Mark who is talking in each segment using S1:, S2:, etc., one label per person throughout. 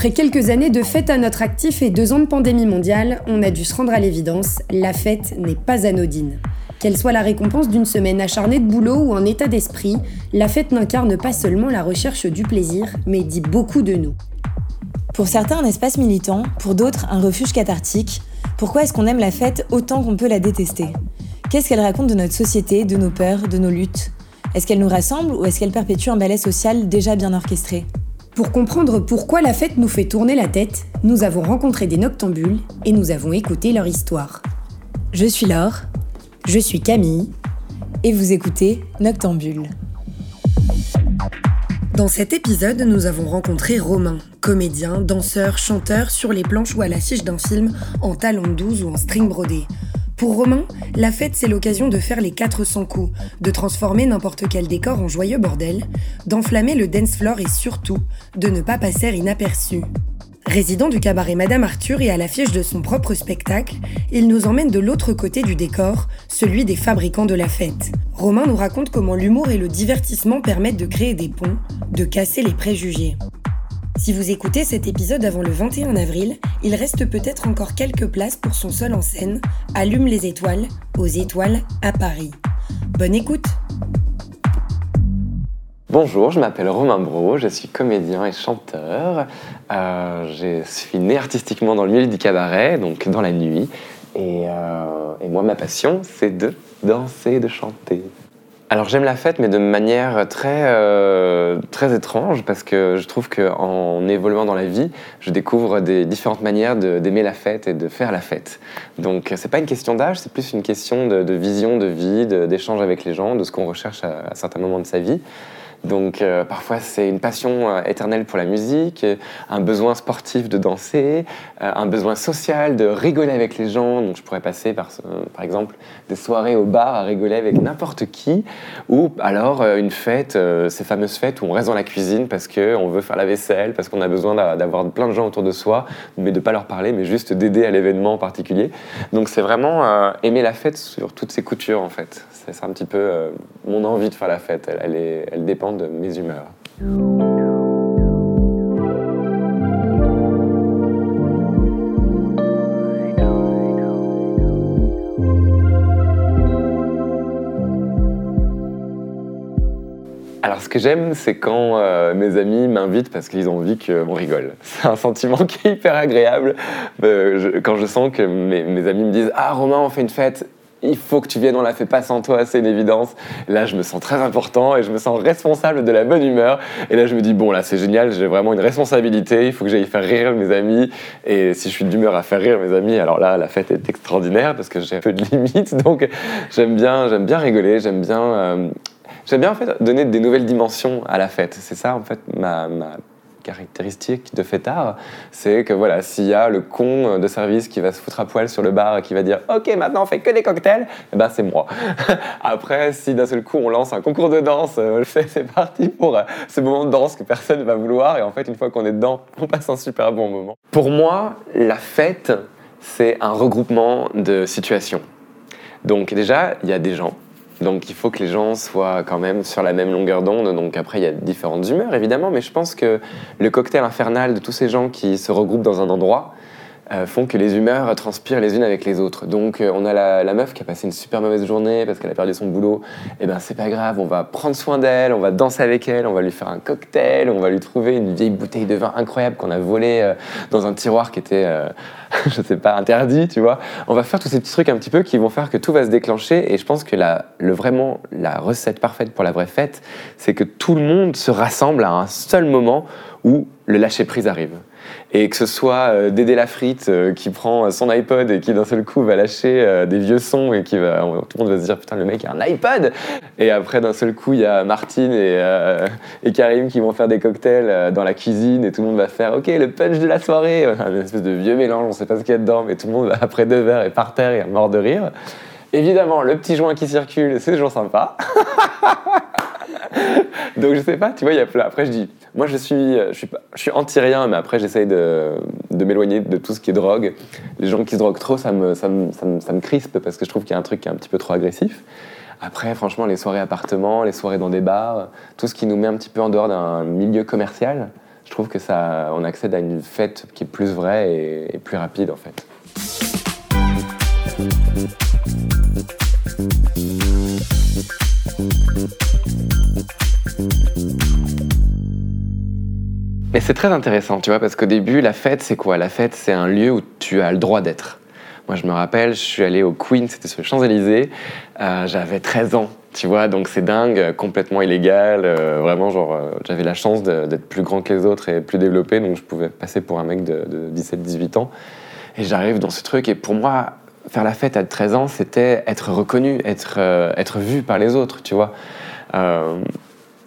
S1: Après quelques années de fête à notre actif et deux ans de pandémie mondiale, on a dû se rendre à l'évidence, la fête n'est pas anodine. Qu'elle soit la récompense d'une semaine acharnée de boulot ou un état d'esprit, la fête n'incarne pas seulement la recherche du plaisir, mais dit beaucoup de nous.
S2: Pour certains, un espace militant, pour d'autres, un refuge cathartique. Pourquoi est-ce qu'on aime la fête autant qu'on peut la détester? Qu'est-ce qu'elle raconte de notre société, de nos peurs, de nos luttes? Est-ce qu'elle nous rassemble ou est-ce qu'elle perpétue un ballet social déjà bien orchestré?
S1: Pour comprendre pourquoi la fête nous fait tourner la tête, nous avons rencontré des noctambules et nous avons écouté leur histoire.
S2: Je suis Laure.
S1: Je suis Camille.
S2: Et vous écoutez Noctambule.
S1: Dans cet épisode, nous avons rencontré Romain, comédien, danseur, chanteur sur les planches ou à l'affiche d'un film en talons 12 ou en string brodé. Pour Romain, la fête, c'est l'occasion de faire les 400 coups, de transformer n'importe quel décor en joyeux bordel, d'enflammer le dance floor et surtout, de ne pas passer inaperçu. Résident du cabaret Madame Arthur et à l'affiche de son propre spectacle, il nous emmène de l'autre côté du décor, celui des fabricants de la fête. Romain nous raconte comment l'humour et le divertissement permettent de créer des ponts, de casser les préjugés. Si vous écoutez cet épisode avant le 21 avril, il reste peut-être encore quelques places pour son seul en scène, Allume les étoiles, aux étoiles à Paris. Bonne écoute
S3: Bonjour, je m'appelle Romain Bro, je suis comédien et chanteur. Euh, je suis né artistiquement dans le milieu du cabaret, donc dans la nuit. Et, euh, et moi, ma passion, c'est de danser, de chanter. Alors j'aime la fête, mais de manière très, euh, très étrange, parce que je trouve qu'en évoluant dans la vie, je découvre des différentes manières d'aimer la fête et de faire la fête. Donc c'est pas une question d'âge, c'est plus une question de, vision, de vie, d'échange avec les gens, de ce qu'on recherche à certains moments de sa vie. Donc euh, parfois c'est une passion euh, éternelle pour la musique, un besoin sportif de danser, euh, un besoin social de rigoler avec les gens. Donc je pourrais passer par, par exemple des soirées au bar à rigoler avec n'importe qui, ou alors une fête, ces fameuses fêtes où on reste dans la cuisine parce qu'on veut faire la vaisselle, parce qu'on a besoin d'avoir plein de gens autour de soi, mais de ne pas leur parler, mais juste d'aider à l'événement en particulier. Donc c'est vraiment aimer la fête sur toutes ses coutures en fait. C'est un petit peu mon envie de faire la fête. Elle, elle dépend de mes humeurs. Alors, ce que j'aime, c'est quand euh, mes amis m'invitent parce qu'ils ont envie qu'on rigole. C'est un sentiment qui est hyper agréable. Euh, quand je sens que mes, mes, amis me disent Ah, Romain, on fait une fête, il faut que tu viennes, on la fait pas sans toi, c'est une évidence. Là, je me sens très important et je me sens responsable de la bonne humeur. Et là, je me dis, bon, là, c'est génial, j'ai vraiment une responsabilité, il faut que j'aille faire rire mes amis. Et si je suis d'humeur à faire rire mes amis, alors là, la fête est extraordinaire parce que j'ai un peu de limites. Donc, j'aime bien, j'aime bien rigoler, j'aime bien. Euh, j'aime bien en fait donner des nouvelles dimensions à la fête. C'est ça en fait ma, ma caractéristique de fêtard, c'est que voilà, s'il y a le con de service qui va se foutre à poil sur le bar et qui va dire OK, maintenant on fait que des cocktails, eh ben c'est moi. Après, si d'un seul coup on lance un concours de danse, euh, c'est parti pour euh, ce moment de danse que personne ne va vouloir et en fait, une fois qu'on est dedans, on passe un super bon moment. Pour moi, la fête, c'est un regroupement de situations. Donc déjà, il y a des gens donc il faut que les gens soient quand même sur la même longueur d'onde. Donc après, il y a différentes humeurs, évidemment, mais je pense que le cocktail infernal de tous ces gens qui se regroupent dans un endroit, euh, font que les humeurs transpirent les unes avec les autres. Donc euh, on a la, meuf qui a passé une super mauvaise journée parce qu'elle a perdu son boulot. Eh ben c'est pas grave, on va prendre soin d'elle, on va danser avec elle, on va lui faire un cocktail, on va lui trouver une vieille bouteille de vin incroyable qu'on a volée euh, dans un tiroir qui était, je sais pas, interdit, tu vois. On va faire tous ces petits trucs un petit peu qui vont faire que tout va se déclencher. Et je pense que le, vraiment la recette parfaite pour la vraie fête, c'est que tout le monde se rassemble à un seul moment où le lâcher prise arrive. Et que ce soit euh, Dédé la frite euh, qui prend son iPod et qui d'un seul coup va lâcher euh, des vieux sons et qui va tout le monde va se dire putain le mec a un iPod! Et après d'un seul coup il y a Martine et, et Karim qui vont faire des cocktails dans la cuisine et tout le monde va faire ok le punch de la soirée! Une espèce de vieux mélange on sait pas ce qu'il y a dedans mais tout le monde va après deux verres et par terre et mort de rire. Évidemment le petit joint qui circule c'est toujours sympa Donc je sais pas, tu vois, il y a. Après, je dis, moi je suis, je suis, je suis anti-rien, mais après j'essaye de, de m'éloigner de tout ce qui est drogue. Les gens qui se droguent trop, ça me, ça me, ça me, ça me crispe parce que je trouve qu'il y a un truc qui est un petit peu trop agressif. Après, franchement, les soirées appartements, les soirées dans des bars, tout ce qui nous met un petit peu en dehors d'un milieu commercial, je trouve que ça, on accède à une fête qui est plus vraie et, et plus rapide en fait. Mais c'est très intéressant, tu vois, parce qu'au début, la fête, c'est quoi? La fête, c'est un lieu où tu as le droit d'être. Moi, je me rappelle, je suis allé au Queen, c'était sur les Champs-Élysées, euh, j'avais 13 ans, tu vois, donc c'est dingue, complètement illégal, euh, vraiment, genre, euh, j'avais la chance d'être plus grand que les autres et plus développé, donc je pouvais passer pour un mec de, de 17-18 ans. Et j'arrive dans ce truc, et pour moi, faire la fête à 13 ans, c'était être reconnu, être, être vu par les autres, tu vois.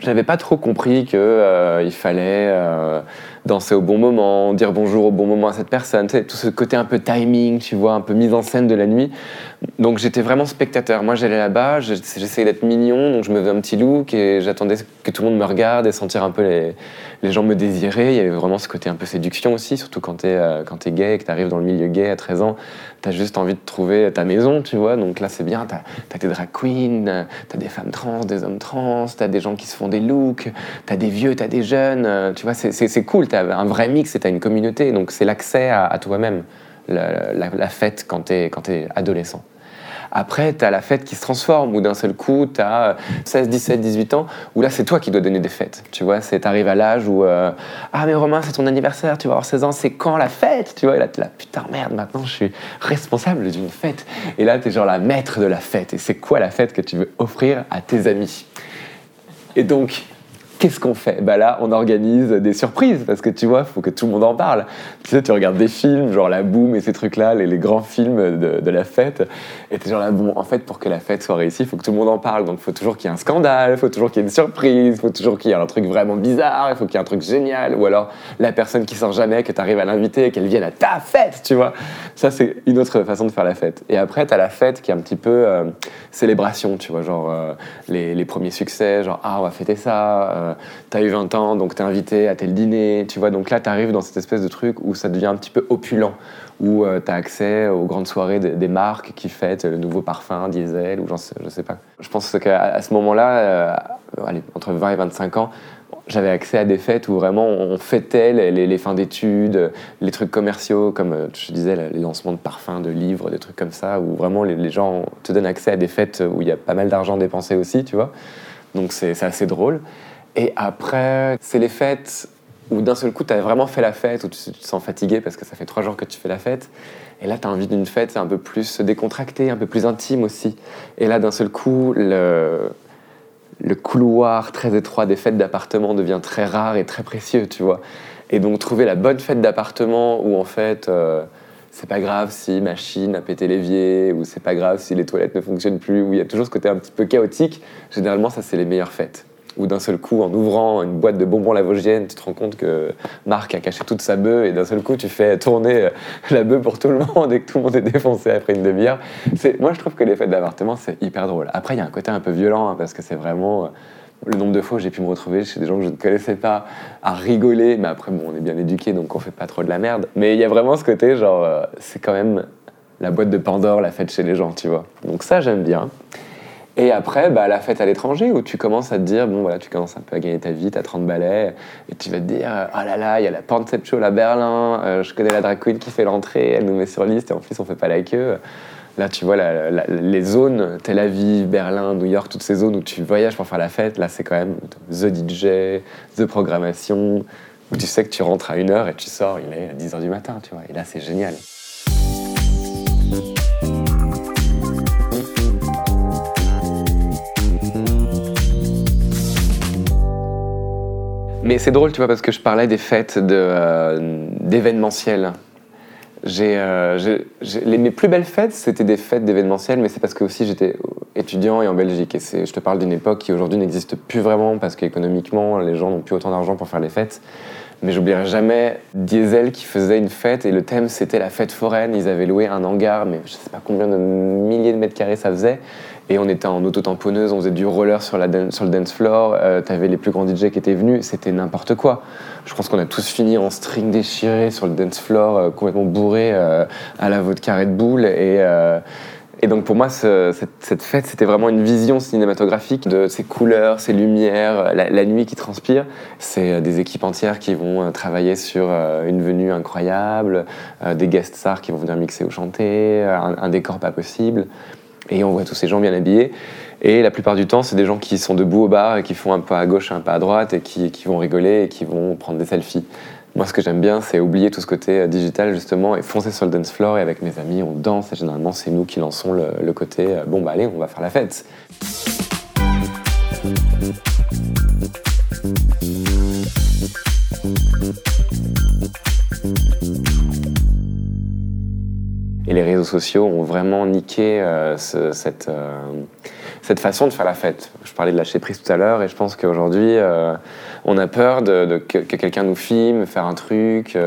S3: Euh, j'avais pas trop compris que euh, il fallait euh, danser au bon moment, dire bonjour au bon moment à cette personne, tout ce côté un peu timing, tu vois, un peu mise en scène de la nuit. Donc j'étais vraiment spectateur. Moi j'allais là-bas, je- j'essayais d'être mignon, donc je me faisais un petit look et j'attendais que tout le monde me regarde et sentir un peu les, gens me désirer. Il y avait vraiment ce côté un peu séduction aussi, surtout quand t'es euh, gay et que t'arrives dans le milieu gay à 13 ans, t'as juste envie de trouver ta maison, tu vois. Donc là c'est bien, t'as as tes drag queens, t'as des femmes trans, des hommes trans, t'as des gens qui se font des looks, t'as des vieux, t'as des jeunes, euh, tu vois, c'est- cool, un vrai mix et t'as une communauté, donc c'est l'accès à, à toi-même, la, fête quand t'es quand t'es adolescent. Après, tu as la fête qui se transforme, où d'un seul coup, tu as 16, 17, 18 ans, où là, c'est toi qui dois donner des fêtes. Tu vois, c'est arrives à l'âge où euh, Ah, mais Romain, c'est ton anniversaire, tu vas avoir 16 ans, c'est quand la fête Tu vois, et là, tu es là, putain, merde, maintenant, je suis responsable d'une fête. Et là, tu es genre la maître de la fête. Et c'est quoi la fête que tu veux offrir à tes amis? Et donc, qu'est-ce qu'on fait? Bah là, on organise des surprises parce que tu vois, faut que tout le monde en parle. Tu sais, tu regardes des films, genre la boum et ces trucs-là, les, grands films de, la fête, et t'es genre là, bon, en fait, pour que la fête soit réussie, il faut que tout le monde en parle. Donc, faut toujours qu'il y ait un scandale, faut toujours qu'il y ait une surprise, faut toujours qu'il y ait un truc vraiment bizarre, il faut qu'il y ait un truc génial, ou alors la personne qui sort jamais, que tu arrives à l'inviter qu'elle vienne à ta fête, tu vois. Ça, c'est une autre façon de faire la fête. Et après, t'as la fête qui est un petit peu euh, célébration, tu vois, genre euh, les, les premiers succès, genre ah, on va fêter ça, euh, t'as eu 20 ans, donc t'es invité à tel dîner, tu vois. Donc là, t'arrives dans cette espèce de truc où ça devient un petit peu opulent, où euh, t'as accès aux grandes soirées des, marques qui fêtent le nouveau parfum diesel, ou sais, je sais pas. Je pense qu'à ce moment-là, euh, entre 20 et 25 ans, j'avais accès à des fêtes où vraiment on fêtait les, fins d'études, les trucs commerciaux, comme euh, je disais, les lancements de parfums, de livres, des trucs comme ça, où vraiment les, les gens te donnent accès à des fêtes où il y a pas mal d'argent dépensé aussi, tu vois. Donc c'est assez drôle. Et après, c'est les fêtes où d'un seul coup, tu as vraiment fait la fête, où tu, te sens fatigué parce que ça fait trois jours que tu fais la fête. Et là, tu as envie d'une fête un peu plus décontractée, un peu plus intime aussi. Et là, d'un seul coup, le, le couloir très étroit des fêtes d'appartement devient très rare et très précieux, tu vois. Et donc, trouver la bonne fête d'appartement où en fait. euh, c'est pas grave si machine a pété l'évier, ou c'est pas grave si les toilettes ne fonctionnent plus, où il y a toujours ce côté un petit peu chaotique. Généralement, ça, c'est les meilleures fêtes. Où d'un seul coup, en ouvrant une boîte de bonbons lavogienne, tu te rends compte que Marc a caché toute sa bœuf, et d'un seul coup, tu fais tourner euh, la bœuf pour tout le monde, et que tout le monde est défoncé après une demi-heure. Moi, je trouve que les fêtes d'appartement, c'est hyper drôle. Après, il y a un côté un peu violent, hein, parce que c'est vraiment. euh, le nombre de fois où j'ai pu me retrouver chez des gens que je ne connaissais pas à rigoler, mais après, bon, on est bien éduqués, donc on fait pas trop de la merde. Mais il y a vraiment ce côté, genre, euh, c'est quand même la boîte de Pandore, la fête chez les gens, tu vois. Donc ça, j'aime bien. Et après, bah, la fête à l'étranger, où tu commences à te dire, bon voilà, tu commences un peu à gagner ta vie, t'as 30 balais, et tu vas te dire, oh là là, il y a la Pansep Show à Berlin, euh, je connais la drag queen qui fait l'entrée, elle nous met sur liste, et en plus on fait pas la queue. Là, tu vois les zones, Tel Aviv, Berlin, New York, toutes ces zones où tu voyages pour faire la fête, là, c'est quand même The DJ, The Programmation, où tu sais que tu rentres à 1h et tu sors, il est à 10h du matin, tu vois. Et là, c'est génial. Mais c'est drôle, tu vois, parce que je parlais des fêtes euh, d'événementiel. Euh, mes plus belles fêtes, c'était des fêtes d'événementiel, mais c'est parce que aussi j'étais étudiant et en Belgique. Et je te parle d'une époque qui aujourd'hui n'existe plus vraiment parce qu'économiquement, les gens n'ont plus autant d'argent pour faire les fêtes. Mais j'oublierai jamais Diesel qui faisait une fête et le thème c'était la fête foraine. Ils avaient loué un hangar, mais je sais pas combien de milliers de mètres carrés ça faisait. Et on était en auto-tamponneuse, on faisait du roller sur, le dance floor. Euh, T'avais les plus grands DJ qui étaient venus, c'était n'importe quoi. Je pense qu'on a tous fini en string déchiré sur le dance floor, euh, complètement bourré euh, à la vodka Red Bull. Et, et donc pour moi, ce- cette, fête, c'était vraiment une vision cinématographique de ces couleurs, ces lumières, la, nuit qui transpire. C'est des équipes entières qui vont travailler sur une venue incroyable, des guest stars qui vont venir mixer ou chanter, un décor pas possible. Et on voit tous ces gens bien habillés. Et la plupart du temps, c'est des gens qui sont debout au bar et qui font un pas à gauche, un pas à droite et qui, vont rigoler et qui vont prendre des selfies. Moi, ce que j'aime bien, c'est oublier tout ce côté euh, digital, justement, et foncer sur le dance floor. Et avec mes amis, on danse. Et généralement, c'est nous qui lançons le, le côté euh, bon, bah allez, on va faire la fête. Et les réseaux sociaux ont vraiment niqué euh, ce- cette, euh, cette façon de faire la fête. Je parlais de lâcher prise tout à l'heure et je pense qu'aujourd'hui, euh, on a peur que, que quelqu'un nous filme, faire un truc.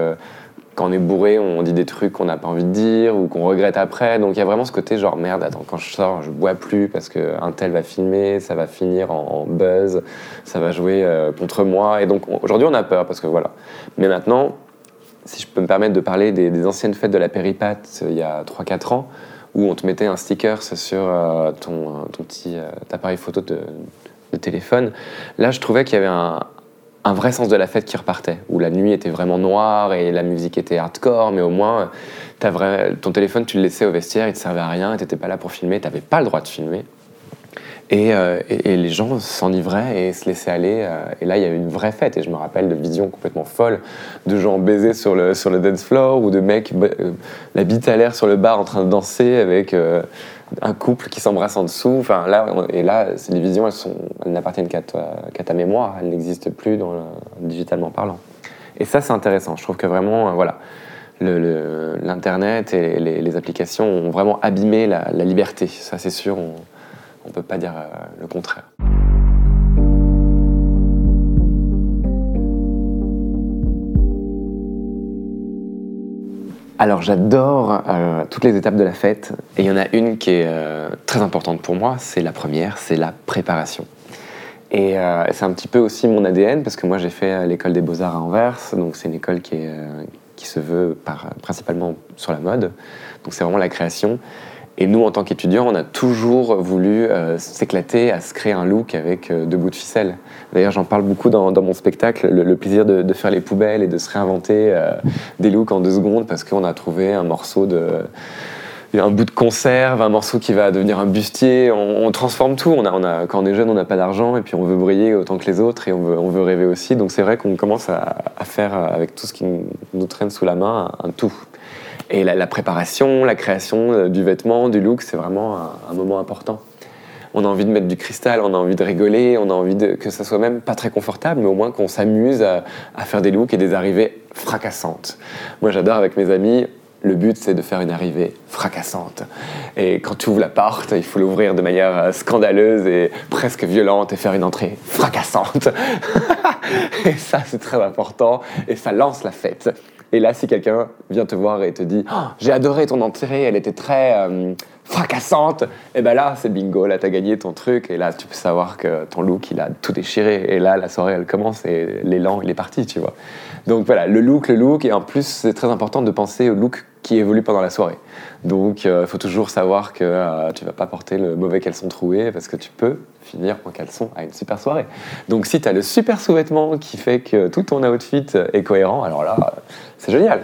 S3: quand on est bourré, on dit des trucs qu'on n'a pas envie de dire ou qu'on regrette après. Donc il y a vraiment ce côté genre merde, attends, quand je sors, je bois plus parce qu'un tel va filmer, ça va finir en, en buzz, ça va jouer contre moi. Et donc on- aujourd'hui, on a peur parce que voilà. Mais maintenant, si je peux me permettre de parler des, anciennes fêtes de la péripate euh, il y a 3-4 ans, où on te mettait un sticker sur euh, ton, euh, ton petit appareil photo de, téléphone, là je trouvais qu'il y avait un, vrai sens de la fête qui repartait, où la nuit était vraiment noire et la musique était hardcore, mais au moins ton téléphone tu le laissais au vestiaire, il te servait à rien, et t'étais pas là pour filmer, t'avais pas le droit de filmer. Et, euh, et- les gens s'enivraient et se laissaient aller. euh, et là, il y a eu une vraie fête. Et je me rappelle de visions complètement folles de gens baisés sur le, sur le dance floor ou de mecs euh, la bite à l'air sur le bar en train de danser avec un couple qui s'embrasse en dessous. Enfin, là, et là, les visions, elles, sont- elles n'appartiennent qu'à toi- qu'à ta mémoire. Elles n'existent plus dans le- digitalement parlant. Et ça, c'est intéressant. Je trouve que vraiment, voilà, l'Internet et les, applications ont vraiment abîmé la, liberté. Ça, c'est sûr. On ne peut pas dire euh, le contraire. Alors j'adore euh, toutes les étapes de la fête et il y en a une qui est euh, très importante pour moi, c'est la première, c'est la préparation. Et c'est un petit peu aussi mon ADN parce que moi j'ai fait l'école des beaux-arts à Anvers, donc c'est une école qui, se veut principalement sur la mode, donc c'est vraiment la création. Et nous, en tant qu'étudiants, on a toujours voulu euh, s'éclater à se créer un look avec euh, deux bouts de ficelle. D'ailleurs, j'en parle beaucoup dans, mon spectacle, le, plaisir de, faire les poubelles et de se réinventer euh, des looks en deux secondes parce qu'on a trouvé un morceau de un bout de conserve, un morceau qui va devenir un bustier. On, transforme tout. On a, quand on est jeune, on n'a pas d'argent et puis on veut briller autant que les autres et on veut, rêver aussi. Donc c'est vrai qu'on commence à, faire avec tout ce qui nous- traîne sous la main un tout. Et la, préparation, la création euh, du vêtement, du look, c'est vraiment un, moment important. On a envie de mettre du cristal, on a envie de rigoler, on a envie que ça soit même pas très confortable, mais au moins qu'on s'amuse à, à faire des looks et des arrivées fracassantes. Moi, j'adore avec mes amis. Le but, c'est de faire une arrivée fracassante. Et quand tu ouvres la porte, il faut l'ouvrir de manière euh, scandaleuse et presque violente et faire une entrée fracassante. et ça, c'est très important. Et ça lance la fête. Et là, si quelqu'un vient te voir et te dit Oh, J'ai adoré ton entrée, elle était très euh, fracassante, et ben là, c'est bingo, là, t'as gagné ton truc, et là, tu peux savoir que ton look, il a tout déchiré, et là, la soirée, elle commence, et l'élan, il est parti, tu vois. Donc voilà, le look, le look, et en plus, c'est très important de penser au look qui évolue pendant la soirée. Donc, il faut toujours savoir que euh, tu vas pas porter le mauvais caleçon troué, parce que tu peux finir en caleçon à une super soirée. Donc, si tu as le super sous-vêtement qui fait que tout ton outfit est cohérent, alors là, c'est génial.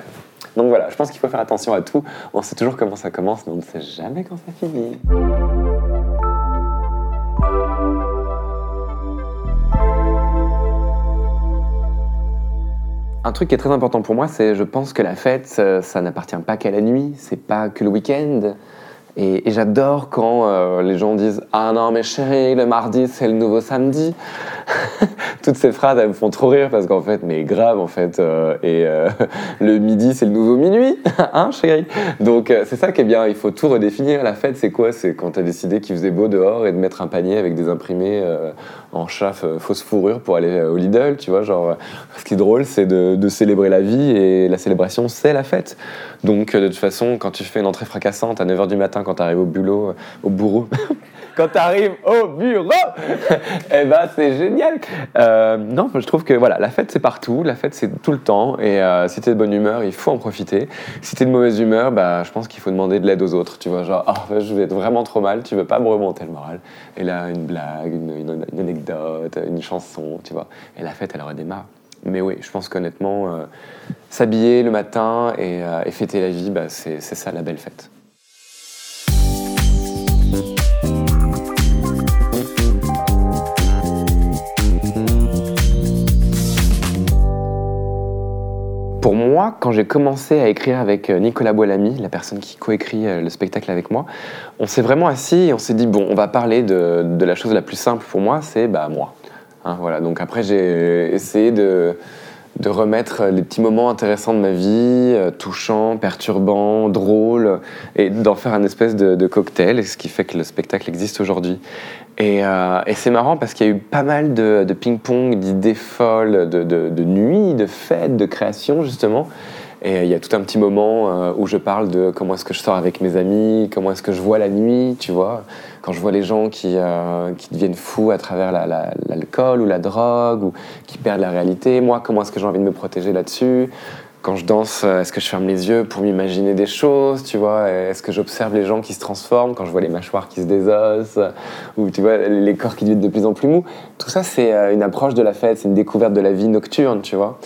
S3: Donc voilà, je pense qu'il faut faire attention à tout. On sait toujours comment ça commence, mais on ne sait jamais quand ça finit. Un truc qui est très important pour moi, c'est je pense que la fête, ça, ça n'appartient pas qu'à la nuit, c'est pas que le week-end. Et, j'adore quand euh, les gens disent Ah non, mais chérie, le mardi, c'est le nouveau samedi. Toutes ces phrases, elles me font trop rire parce qu'en fait, mais grave, en fait. euh, et euh, le midi, c'est le nouveau minuit, hein, chérie? Donc, c'est ça qui est bien, il faut tout redéfinir. La fête, c'est quoi? C'est quand t'as décidé qu'il faisait beau dehors et de mettre un panier avec des imprimés en chaff euh, fausse fourrure pour aller euh, au Lidl, tu vois. Genre, euh, ce qui est drôle, c'est de, célébrer la vie et la célébration, c'est la fête. Donc, de toute façon, quand tu fais une entrée fracassante à 9h du matin quand tu arrives au boulot, au bourreau. quand tu arrives au bureau, eh ben c'est génial. Non, je trouve que voilà, la fête c'est partout, la fête c'est tout le temps, et euh, si tu es de bonne humeur, il faut en profiter. Si tu es de mauvaise humeur, bah, je pense qu'il faut demander de l'aide aux autres. Tu vois, genre, oh, je vais être vraiment trop mal, tu veux pas me remonter le moral. Et là, une blague, une, anecdote, une chanson, tu vois. Et la fête, elle redémarre. Mais oui, je pense qu'honnêtement, euh, s'habiller le matin et, et, fêter la vie, bah, c'est ça la belle fête. Pour moi, quand j'ai commencé à écrire avec euh, Nicolas Boilamy, la personne qui coécrit euh, le spectacle avec moi, on s'est vraiment assis et on s'est dit bon, on va parler de, la chose la plus simple pour moi, c'est bah moi. Hein, voilà. Donc après, j'ai essayé de, remettre les petits moments intéressants de ma vie, euh, touchants, perturbants, drôles, et d'en faire un espèce de, de, cocktail, ce qui fait que le spectacle existe aujourd'hui. Euh, et, c'est marrant parce qu'il y a eu pas mal de, ping-pong, d'idées folles, de, de, nuits, de fêtes, de créations justement. Et euh, il y a tout un petit moment euh, où je parle de comment est-ce que je sors avec mes amis, comment est-ce que je vois la nuit, tu vois. Quand je vois les gens qui, qui deviennent fous à travers l'alcool ou la drogue, ou qui perdent la réalité, moi, comment est-ce que j'ai envie de me protéger là-dessus quand je danse, euh, est-ce que je ferme les yeux pour m'imaginer des choses, tu vois Est-ce que j'observe les gens qui se transforment quand je vois les mâchoires qui se désossent ou tu vois les corps qui deviennent de plus en plus mous Tout ça, c'est euh, une approche de la fête, c'est une découverte de la vie nocturne, tu vois.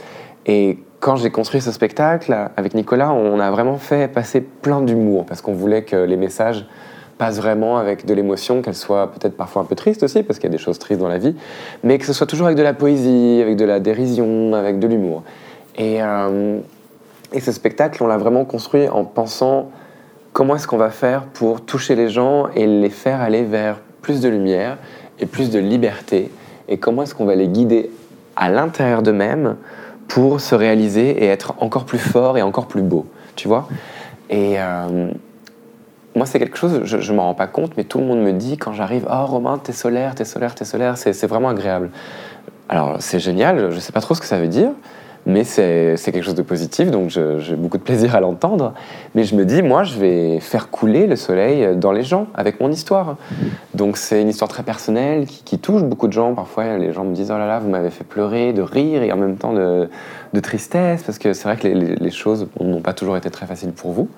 S3: Et quand j'ai construit ce spectacle avec Nicolas, on a vraiment fait passer plein d'humour parce qu'on voulait que les messages passent vraiment avec de l'émotion, qu'elles soient peut-être parfois un peu tristes aussi, parce qu'il y a des choses tristes dans la vie, mais que ce soit toujours avec de la poésie, avec de la dérision, avec de l'humour. Euh, et, ce spectacle, on l'a vraiment construit en pensant comment est-ce qu'on va faire pour toucher les gens et les faire aller vers plus de lumière et plus de liberté, et comment est-ce qu'on va les guider à l'intérieur d'eux-mêmes pour se réaliser et être encore plus fort et encore plus beau, tu vois? Et euh, moi, c'est quelque chose, je ne m'en rends pas compte, mais tout le monde me dit quand j'arrive, oh Romain, t'es solaire, t'es solaire, t'es solaire, c'est vraiment agréable. Alors, c'est génial, je ne sais pas trop ce que ça veut dire, mais c'est quelque chose de positif, donc j'ai beaucoup de plaisir à l'entendre. Mais je me dis, moi, je vais faire couler le soleil dans les gens avec mon histoire. Donc c'est une histoire très personnelle qui, touche beaucoup de gens. Parfois, les gens me disent, oh là là, vous m'avez fait pleurer, de rire et en même temps de, tristesse, parce que c'est vrai que les, choses n'ont pas toujours été très faciles pour vous.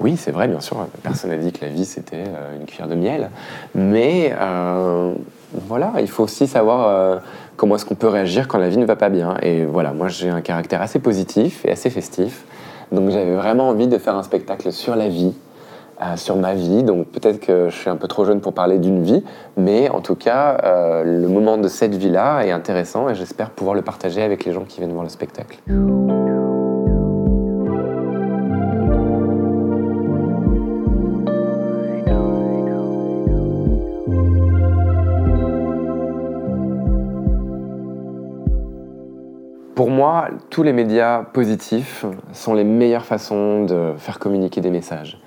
S3: Oui, c'est vrai, bien sûr, personne n'a dit que la vie c'était euh, une cuillère de miel. Mais euh, voilà, il faut aussi savoir euh, comment est-ce qu'on peut réagir quand la vie ne va pas bien. Et voilà, moi j'ai un caractère assez positif et assez festif. Donc j'avais vraiment envie de faire un spectacle sur la vie, euh, sur ma vie. Donc peut-être que je suis un peu trop jeune pour parler d'une vie, mais en tout cas, euh, le moment de cette vie-là est intéressant et j'espère pouvoir le partager avec les gens qui viennent voir le spectacle. Tous les médias positifs sont les meilleures façons de faire communiquer des messages.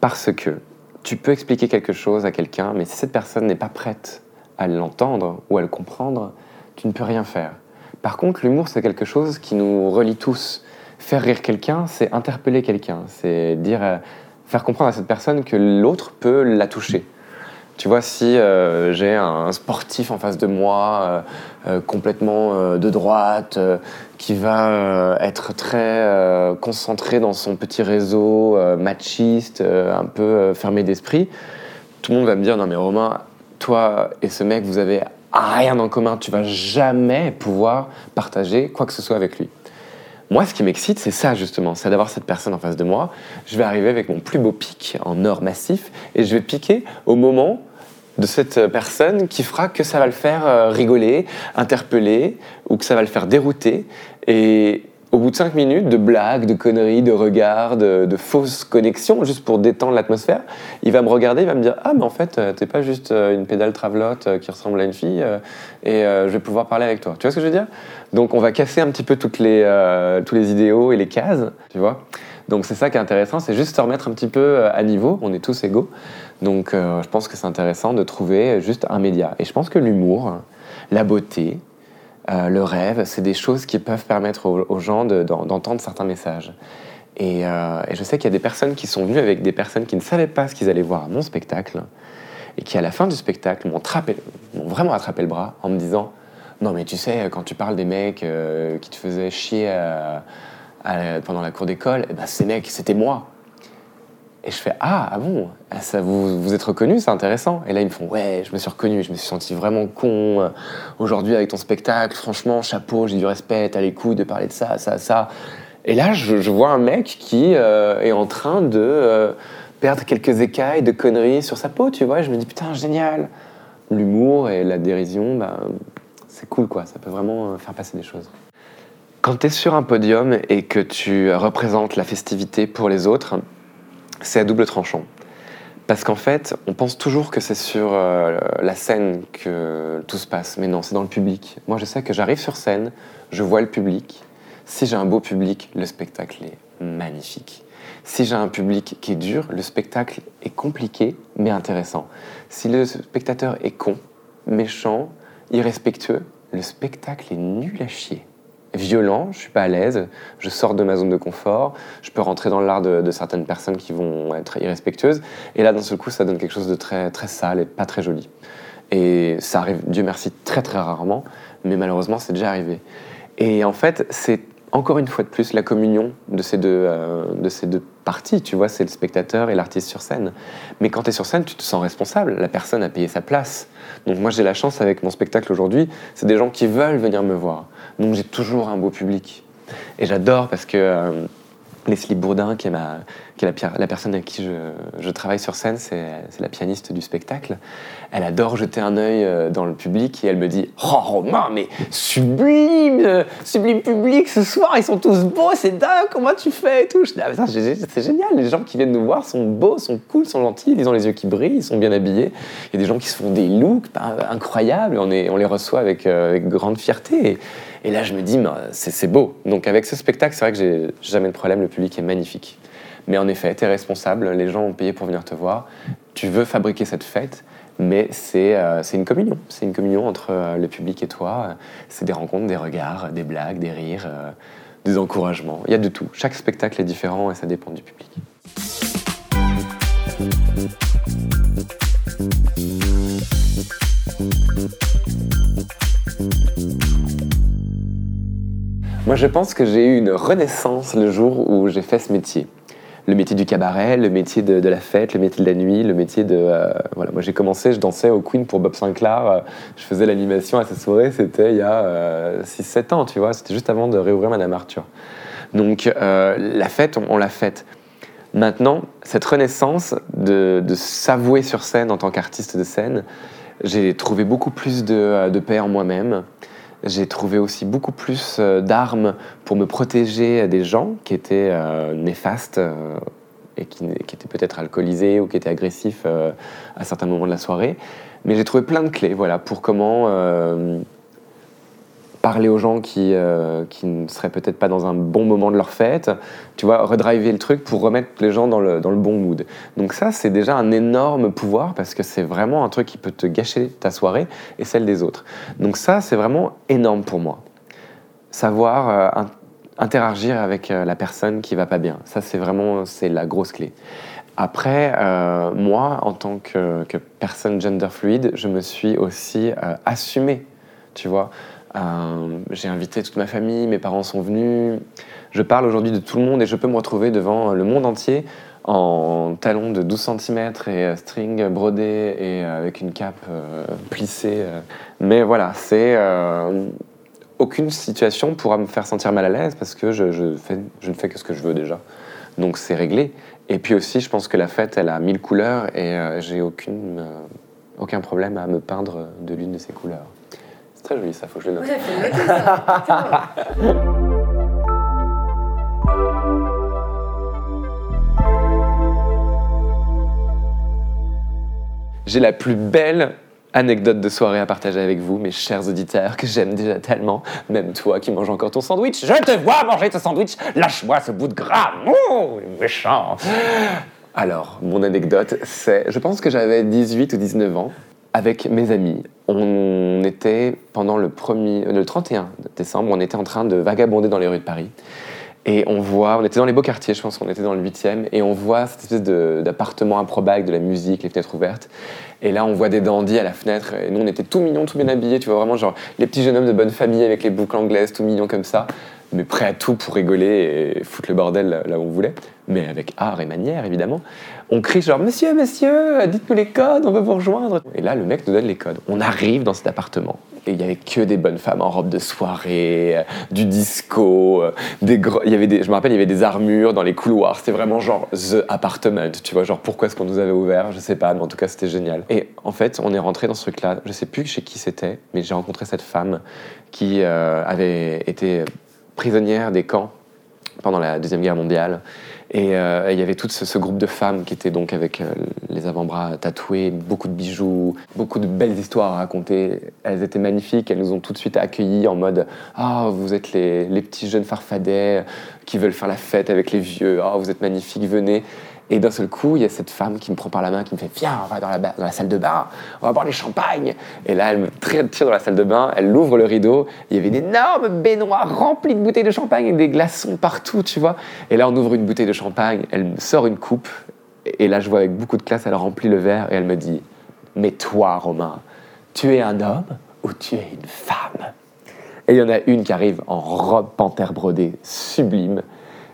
S3: Parce que tu peux expliquer quelque chose à quelqu'un, mais si cette personne n'est pas prête à l'entendre ou à le comprendre, tu ne peux rien faire. Par contre, l'humour, c'est quelque chose qui nous relie tous. Faire rire quelqu'un, c'est interpeller quelqu'un, c'est dire, euh, faire comprendre à cette personne que l'autre peut la toucher. Tu vois, si euh, j'ai un sportif en face de moi, euh, euh, complètement de droite, qui va être très concentré dans son petit réseau machiste, un peu fermé d'esprit, tout le monde va me dire Non, mais Romain, toi et ce mec, vous avez rien en commun, tu vas jamais pouvoir partager quoi que ce soit avec lui. Moi, ce qui m'excite, c'est ça justement, c'est d'avoir cette personne en face de moi. Je vais arriver avec mon plus beau pic en or massif et je vais piquer au moment de cette personne qui fera que ça va le faire euh, rigoler, interpeller ou que ça va le faire dérouter. Et au bout de cinq minutes de blagues, de conneries, de regards, de, fausses connexions, juste pour détendre l'atmosphère, il va me regarder, il va me dire Ah, mais en fait, euh, t'es pas juste euh, une pédale travelote qui ressemble à une fille, et je vais pouvoir parler avec toi. Tu vois ce que je veux dire? Donc, on va casser un petit peu toutes les, tous les idéaux et les cases, tu vois? Donc c'est ça qui est intéressant, c'est juste se remettre un petit peu à niveau, on est tous égaux. Donc euh, je pense que c'est intéressant de trouver juste un média. Et je pense que l'humour, la beauté, euh, le rêve, c'est des choses qui peuvent permettre aux, gens d'entendre certains messages. Et, euh, et je sais qu'il y a des personnes qui sont venues avec des personnes qui ne savaient pas ce qu'ils allaient voir à mon spectacle et qui, à la fin du spectacle, m'ont vraiment attrapé le bras en me disant Non, mais tu sais, quand tu parles des mecs qui te faisaient chier pendant la cour d'école, eh ben, ces mecs, c'était moi. Et je fais Ah, ah bon Ah, ça, vous vous êtes reconnu, c'est intéressant. Et là, ils me font Ouais, je me suis reconnu, je me suis senti vraiment con aujourd'hui avec ton spectacle. Franchement, chapeau, j'ai du respect, t'as les couilles de parler de ça, ça, ça. Et là, je, je vois un mec qui euh, est en train de euh, perdre quelques écailles de conneries sur sa peau, tu vois. Et je me dis Putain, génial L'humour et la dérision, bah, c'est cool, quoi. Ça peut vraiment euh, faire passer des choses. Quand tu es sur un podium et que tu représentes la festivité pour les autres, c'est à double tranchant. Parce qu'en fait, on pense toujours que c'est sur euh, la scène que tout se passe. Mais non, c'est dans le public. Moi, je sais que j'arrive sur scène, je vois le public. Si j'ai un beau public, le spectacle est magnifique. Si j'ai un public qui est dur, le spectacle est compliqué, mais intéressant. Si le spectateur est con, méchant, irrespectueux, le spectacle est nul à chier violent, je suis pas à l'aise, je sors de ma zone de confort, je peux rentrer dans l'art de, de certaines personnes qui vont être irrespectueuses, et là d'un seul coup ça donne quelque chose de très, très sale et pas très joli. Et ça arrive, Dieu merci, très très rarement, mais malheureusement c'est déjà arrivé. Et en fait c'est encore une fois de plus la communion de ces deux, euh, de ces deux parties, tu vois, c'est le spectateur et l'artiste sur scène. Mais quand tu es sur scène, tu te sens responsable, la personne a payé sa place. Donc moi j'ai la chance avec mon spectacle aujourd'hui, c'est des gens qui veulent venir me voir. Donc j'ai toujours un beau public. Et j'adore parce que euh, Leslie Bourdin, qui est, la, personne avec qui je, travaille sur scène, c'est la pianiste du spectacle. Elle adore jeter un œil euh, dans le public et elle me dit Oh Romain, mais sublime Sublime public ce soir, ils sont tous beaux, c'est dingue, comment tu fais Ah, c'est génial, les gens qui viennent nous voir sont beaux, sont cool, sont gentils, ils ont les yeux qui brillent, ils sont bien habillés. Il y a des gens qui se font des looks bah, incroyables, on, les reçoit avec, euh, grande fierté. Et là, je me dis, c'est beau. Donc avec ce spectacle, c'est vrai que j'ai jamais de problème, le public est magnifique. Mais en effet, tu es responsable, les gens ont payé pour venir te voir, tu veux fabriquer cette fête, mais c'est euh, une communion. C'est une communion entre euh, le public et toi. C'est des rencontres, des regards, des blagues, des rires, euh, des encouragements. Il y a de tout. Chaque spectacle est différent et ça dépend du public. Moi, je pense que j'ai eu une renaissance le jour où j'ai fait ce métier. Le métier du cabaret, le métier de, la fête, le métier de la nuit, le métier de... euh, voilà, moi j'ai commencé, je dansais au Queen pour Bob Sinclair, euh, je faisais l'animation à sa soirée, c'était il y a 6-7 ans, tu vois, c'était juste avant de réouvrir Madame Arthur. Donc euh, la fête, on, l'a faite. Maintenant, cette renaissance de, s'avouer sur scène en tant qu'artiste de scène, j'ai trouvé beaucoup plus de paix en moi-même. J'ai trouvé aussi beaucoup plus euh, d'armes pour me protéger des gens qui étaient euh, néfastes euh, et qui, étaient peut-être alcoolisés ou qui étaient agressifs euh, à certains moments de la soirée. Mais j'ai trouvé plein de clés voilà, pour comment euh, parler aux gens qui, euh, qui ne seraient peut-être pas dans un bon moment de leur fête, tu vois, redriver le truc pour remettre les gens dans le, dans le bon mood. Donc ça, c'est déjà un énorme pouvoir parce que c'est vraiment un truc qui peut te gâcher ta soirée et celle des autres. Donc ça, c'est vraiment énorme pour moi. Savoir euh, in- interagir avec euh, la personne qui va pas bien, ça c'est vraiment c'est la grosse clé. Après, moi, en tant que, que personne gender fluide, je me suis aussi euh, assumé, tu vois. Euh, j'ai invité toute ma famille, mes parents sont venus. Je parle aujourd'hui de tout le monde et je peux me retrouver devant le monde entier en talons de 12 cm et euh, string brodé et euh, avec une cape euh, plissée. euh. Mais voilà, c'est euh, aucune situation pourra me faire sentir mal à l'aise parce que je, ne fais que ce que je veux déjà. Donc c'est réglé. Et puis aussi, je pense que la fête, elle a mille couleurs et euh, j'ai aucune, euh, aucun problème à me peindre de l'une de ces couleurs. C'est très joli ça, faut que je le note. J'ai la plus belle anecdote de soirée à partager avec vous, mes chers auditeurs, que j'aime déjà tellement. Même toi qui manges encore ton sandwich. Je te vois manger ce sandwich. Lâche-moi ce bout de gras. Oh, méchant. Alors, mon anecdote, c'est. Je pense que j'avais 18 ou 19 ans. Avec mes amis, on était pendant le, premier, le 31 décembre, on était en train de vagabonder dans les rues de Paris. Et on voit, on était dans les beaux quartiers, je pense qu'on était dans le 8e, et on voit cette espèce d'appartement improbable de la musique, les fenêtres ouvertes. Et là, on voit des dandys à la fenêtre, et nous, on était tout mignons, tout bien habillés, tu vois, vraiment genre les petits jeunes hommes de bonne famille avec les boucles anglaises, tout mignons comme ça, mais prêts à tout pour rigoler et foutre le bordel là où on voulait, mais avec art et manière, évidemment. On crie genre Monsieur, monsieur, dites-nous les codes, on veut vous rejoindre. Et là, le mec nous donne les codes. On arrive dans cet appartement et il y avait que des bonnes femmes en robe de soirée, euh, du disco, euh, des il y avait des, je me rappelle, il y avait des armures dans les couloirs. C'était vraiment genre the apartment, tu vois, genre pourquoi est-ce qu'on nous avait ouvert, je sais pas, mais en tout cas c'était génial. Et en fait, on est rentré dans ce truc-là. Je sais plus chez qui c'était, mais j'ai rencontré cette femme qui euh, avait été prisonnière des camps pendant la deuxième guerre mondiale et euh, il y avait tout ce, groupe de femmes qui étaient donc avec euh, les avant-bras tatoués, beaucoup de bijoux, beaucoup de belles histoires à raconter. Elles étaient magnifiques, elles nous ont tout de suite accueillis en mode Ah, vous êtes les, les, petits jeunes farfadets qui veulent faire la fête avec les vieux, ah, vous êtes magnifiques, venez. Et d'un seul coup, il y a cette femme qui me prend par la main, qui me fait Viens, on va dans la, salle de bain, on va boire les champagnes. Et là, elle me tire dans la salle de bain, elle ouvre le rideau. Il y avait une énorme baignoire remplie de bouteilles de champagne et des glaçons partout, tu vois. Et là, on ouvre une bouteille de champagne, elle sort une coupe. Et là, je vois avec beaucoup de classe, elle remplit le verre et elle me dit Mais toi, Romain, tu es un homme ou tu es une femme? Et il y en a une qui arrive en robe panthère brodée, sublime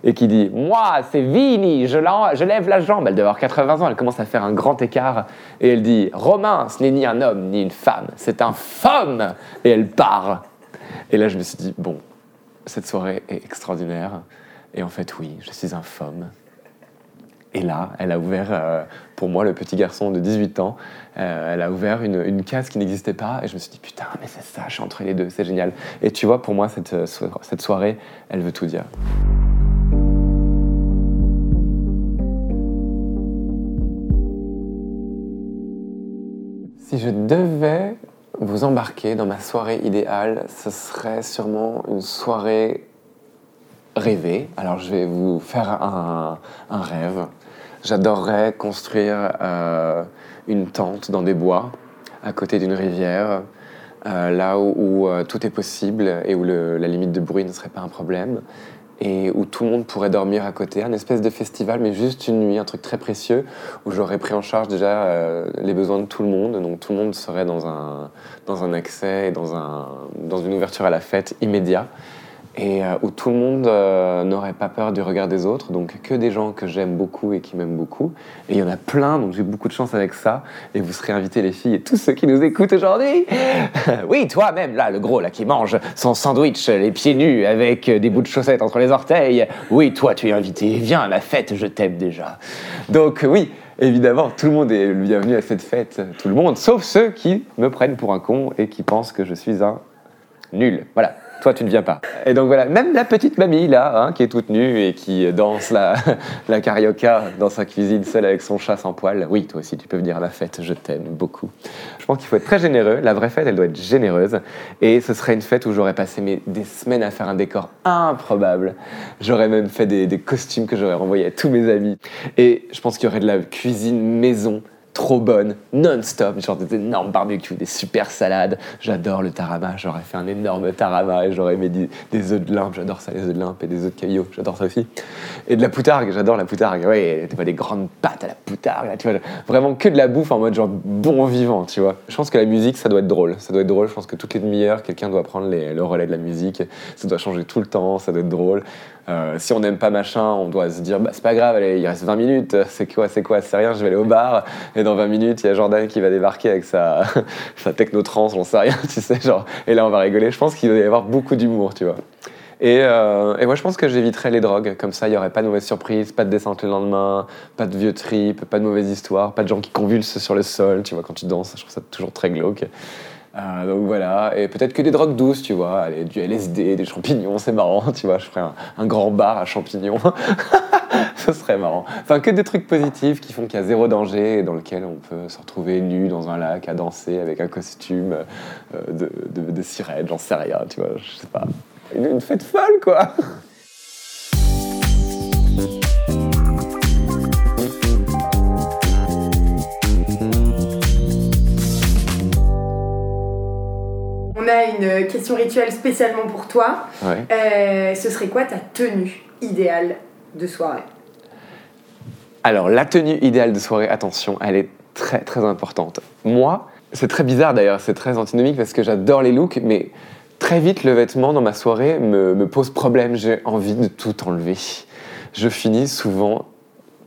S3: et qui dit Moi, c'est Vini, je, lève la jambe. Elle doit avoir 80 ans, elle commence à faire un grand écart. Et elle dit Romain, ce n'est ni un homme ni une femme, c'est un femme. Et elle part. Et là, je me suis dit Bon, cette soirée est extraordinaire. Et en fait, oui, je suis un femme. Et là, elle a ouvert, euh, pour moi, le petit garçon de 18 ans, euh, elle a ouvert une, case qui n'existait pas. Et je me suis dit, putain, mais c'est ça, je suis entre les deux, c'est génial. Et tu vois, pour moi, cette, euh, cette soirée, elle veut tout dire. Devais vous embarquer dans ma soirée idéale, ce serait sûrement une soirée rêvée. Alors je vais vous faire un, rêve. J'adorerais construire euh, une tente dans des bois, à côté d'une rivière, euh, là où, euh, tout est possible et où la limite de bruit ne serait pas un problème et où tout le monde pourrait dormir à côté, un espèce de festival, mais juste une nuit, un truc très précieux, où j'aurais pris en charge déjà euh, les besoins de tout le monde, donc tout le monde serait dans un, dans un accès et dans, un, dans une ouverture à la fête immédiat et euh, où tout le monde euh, n'aurait pas peur du regard des autres, donc que des gens que j'aime beaucoup et qui m'aiment beaucoup. Et il y en a plein, donc j'ai beaucoup de chance avec ça. Et vous serez invités, les filles, et tous ceux qui nous écoutent aujourd'hui. oui, toi-même, là, le gros, là, qui mange son sandwich, les pieds nus, avec des bouts de chaussettes entre les orteils. Oui, toi, tu es invité. Viens à ma fête, je t'aime déjà. Donc, oui, évidemment, tout le monde est le bienvenu à cette fête. Tout le monde, sauf ceux qui me prennent pour un con et qui pensent que je suis un nul. Voilà toi tu ne viens pas. Et donc voilà, même la petite mamie là, hein, qui est toute nue et qui danse la, la carioca dans sa cuisine seule avec son chat sans poil, oui, toi aussi tu peux venir à la fête, je t'aime beaucoup. Je pense qu'il faut être très généreux, la vraie fête elle doit être généreuse, et ce serait une fête où j'aurais passé des semaines à faire un décor improbable, j'aurais même fait des, des costumes que j'aurais renvoyés à tous mes amis, et je pense qu'il y aurait de la cuisine maison trop bonne, non-stop, genre des énormes barbecues, des super salades. J'adore le tarama, j'aurais fait un énorme tarama et j'aurais mis des, œufs de limpe, j'adore ça, les œufs de limpe et des œufs de caillot, j'adore ça aussi. Et de la poutargue, j'adore la poutargue, ouais, tu vois, des grandes pâtes à la poutargue, tu vois, vraiment que de la bouffe en mode genre bon vivant, tu vois. Je pense que la musique, ça doit être drôle, ça doit être drôle, je pense que toutes les demi-heures, quelqu'un doit prendre le relais de la musique, ça doit changer tout le temps, ça doit être drôle. Euh, si on n'aime pas machin, on doit se dire bah, c'est pas grave, il reste 20 minutes, c'est quoi, c'est quoi, c'est rien, je vais aller au bar. Et dans 20 minutes, il y a Jordan qui va débarquer avec sa, sa technotrance, j'en sais rien, tu sais, genre. Et là, on va rigoler. Je pense qu'il va y avoir beaucoup d'humour, tu vois. Et, euh, et, moi, je pense que j'éviterais les drogues. Comme ça, il n'y aurait pas de mauvaises surprises, pas de descente le lendemain, pas de vieux tripes, pas de mauvaises histoires, pas de gens qui convulsent sur le sol, tu vois, quand tu danses. Je trouve ça toujours très glauque. Euh, donc voilà, et peut-être que des drogues douces, tu vois, allez, du LSD, des champignons, c'est marrant, tu vois, je ferais un, grand bar à champignons, ce serait marrant. Enfin, que des trucs positifs qui font qu'il y a zéro danger et dans lequel on peut se retrouver nu dans un lac à danser avec un costume euh, de, de, sirène, j'en sais rien, tu vois, je sais pas. une fête folle, quoi
S1: une question rituelle spécialement pour toi.
S3: Ouais.
S1: Euh, ce serait quoi ta tenue idéale de soirée?
S3: Alors, la tenue idéale de soirée, attention, elle est très très importante. Moi, c'est très bizarre d'ailleurs, c'est très antinomique parce que j'adore les looks, mais très vite le vêtement dans ma soirée me, me pose problème. J'ai envie de tout enlever. Je finis souvent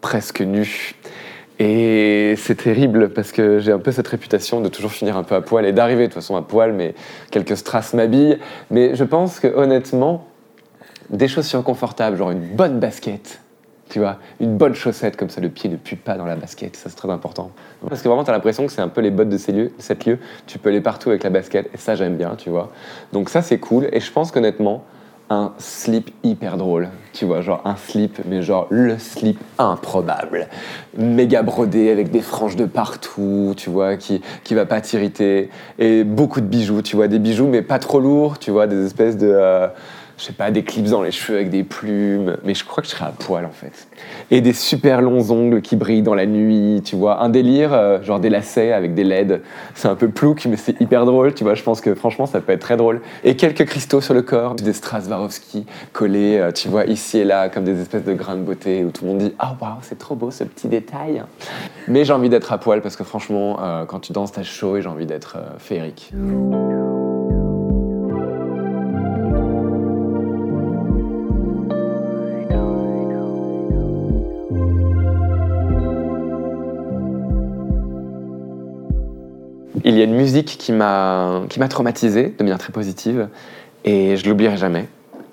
S3: presque nu. Et c'est terrible parce que j'ai un peu cette réputation de toujours finir un peu à poil et d'arriver de toute façon à poil, mais quelques strass m'habillent. Mais je pense que honnêtement, des chaussures confortables, genre une bonne basket, tu vois, une bonne chaussette comme ça, le pied ne pue pas dans la basket, ça c'est très important. Parce que vraiment, tu as l'impression que c'est un peu les bottes de ces lieux, cette lieu, tu peux aller partout avec la basket, et ça j'aime bien, tu vois. Donc ça c'est cool, et je pense qu'honnêtement, un slip hyper drôle, tu vois, genre un slip, mais genre le slip improbable, méga brodé avec des franges de partout, tu vois, qui, qui va pas t'irriter, et beaucoup de bijoux, tu vois, des bijoux mais pas trop lourds, tu vois, des espèces de... Euh, je sais pas, des clips dans les cheveux avec des plumes, mais je crois que je serais à poil en fait. Et des super longs ongles qui brillent dans la nuit, tu vois, un délire, euh, genre des lacets avec des LED. C'est un peu plouc, mais c'est hyper drôle, tu vois, je pense que franchement ça peut être très drôle. Et quelques cristaux sur le corps, des Straswarovski collés, euh, tu vois, ici et là, comme des espèces de grains de beauté où tout le monde dit Ah waouh, c'est trop beau ce petit détail. Mais j'ai envie d'être à poil parce que franchement, euh, quand tu danses, t'as chaud et j'ai envie d'être féerique. Il y a une musique qui m'a traumatisé de manière très positive et je l'oublierai jamais.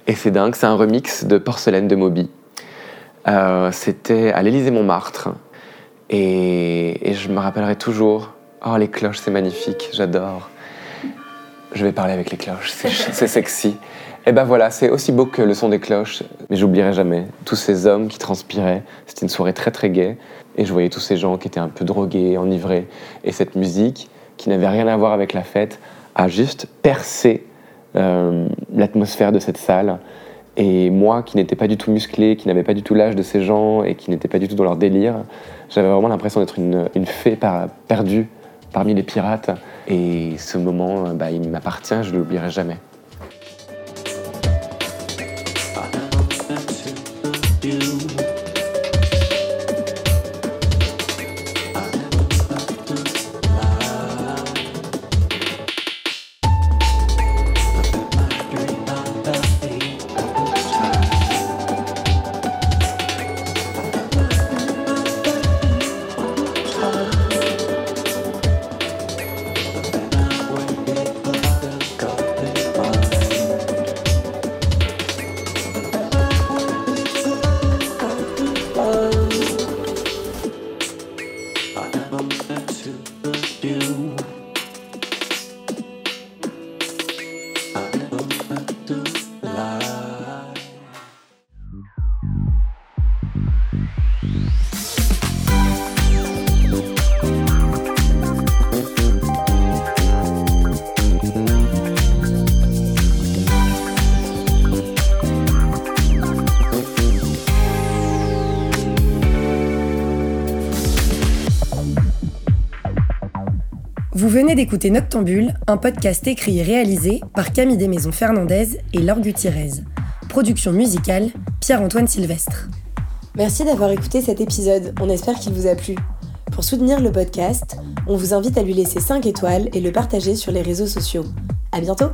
S3: Et c'est dingue, c'est un remix de Porcelaine de Moby. Euh, c'était à l'Élysée-Montmartre et, et, je me rappellerai toujours. Oh, les cloches, c'est magnifique, j'adore. Je vais parler avec les cloches, c'est sexy. Et ben voilà, c'est aussi beau que le son des cloches, mais j'oublierai jamais. Tous ces hommes qui transpiraient, c'était une soirée très très gaie, et je voyais tous ces gens qui étaient un peu drogués, enivrés, et cette musique qui n'avait rien à voir avec la fête, a juste percé euh, l'atmosphère de cette salle. Et moi, qui n'étais pas du tout musclé, qui n'avais pas du tout l'âge de ces gens et qui n'étais pas du tout dans leur délire, j'avais vraiment l'impression d'être une, une, fée perdue parmi les pirates. Et ce moment, bah, il m'appartient, je ne l'oublierai jamais.
S1: Vous venez d'écouter Noctambule, un podcast écrit et réalisé par Camille Desmaisons Fernandez et Laure Gutiérrez. Production musicale, Pierre-Antoine Sylvestre.
S2: Merci d'avoir écouté cet épisode, on espère qu'il vous a plu. Pour soutenir le podcast, on vous invite à lui laisser 5 étoiles et le partager sur les réseaux sociaux. À bientôt!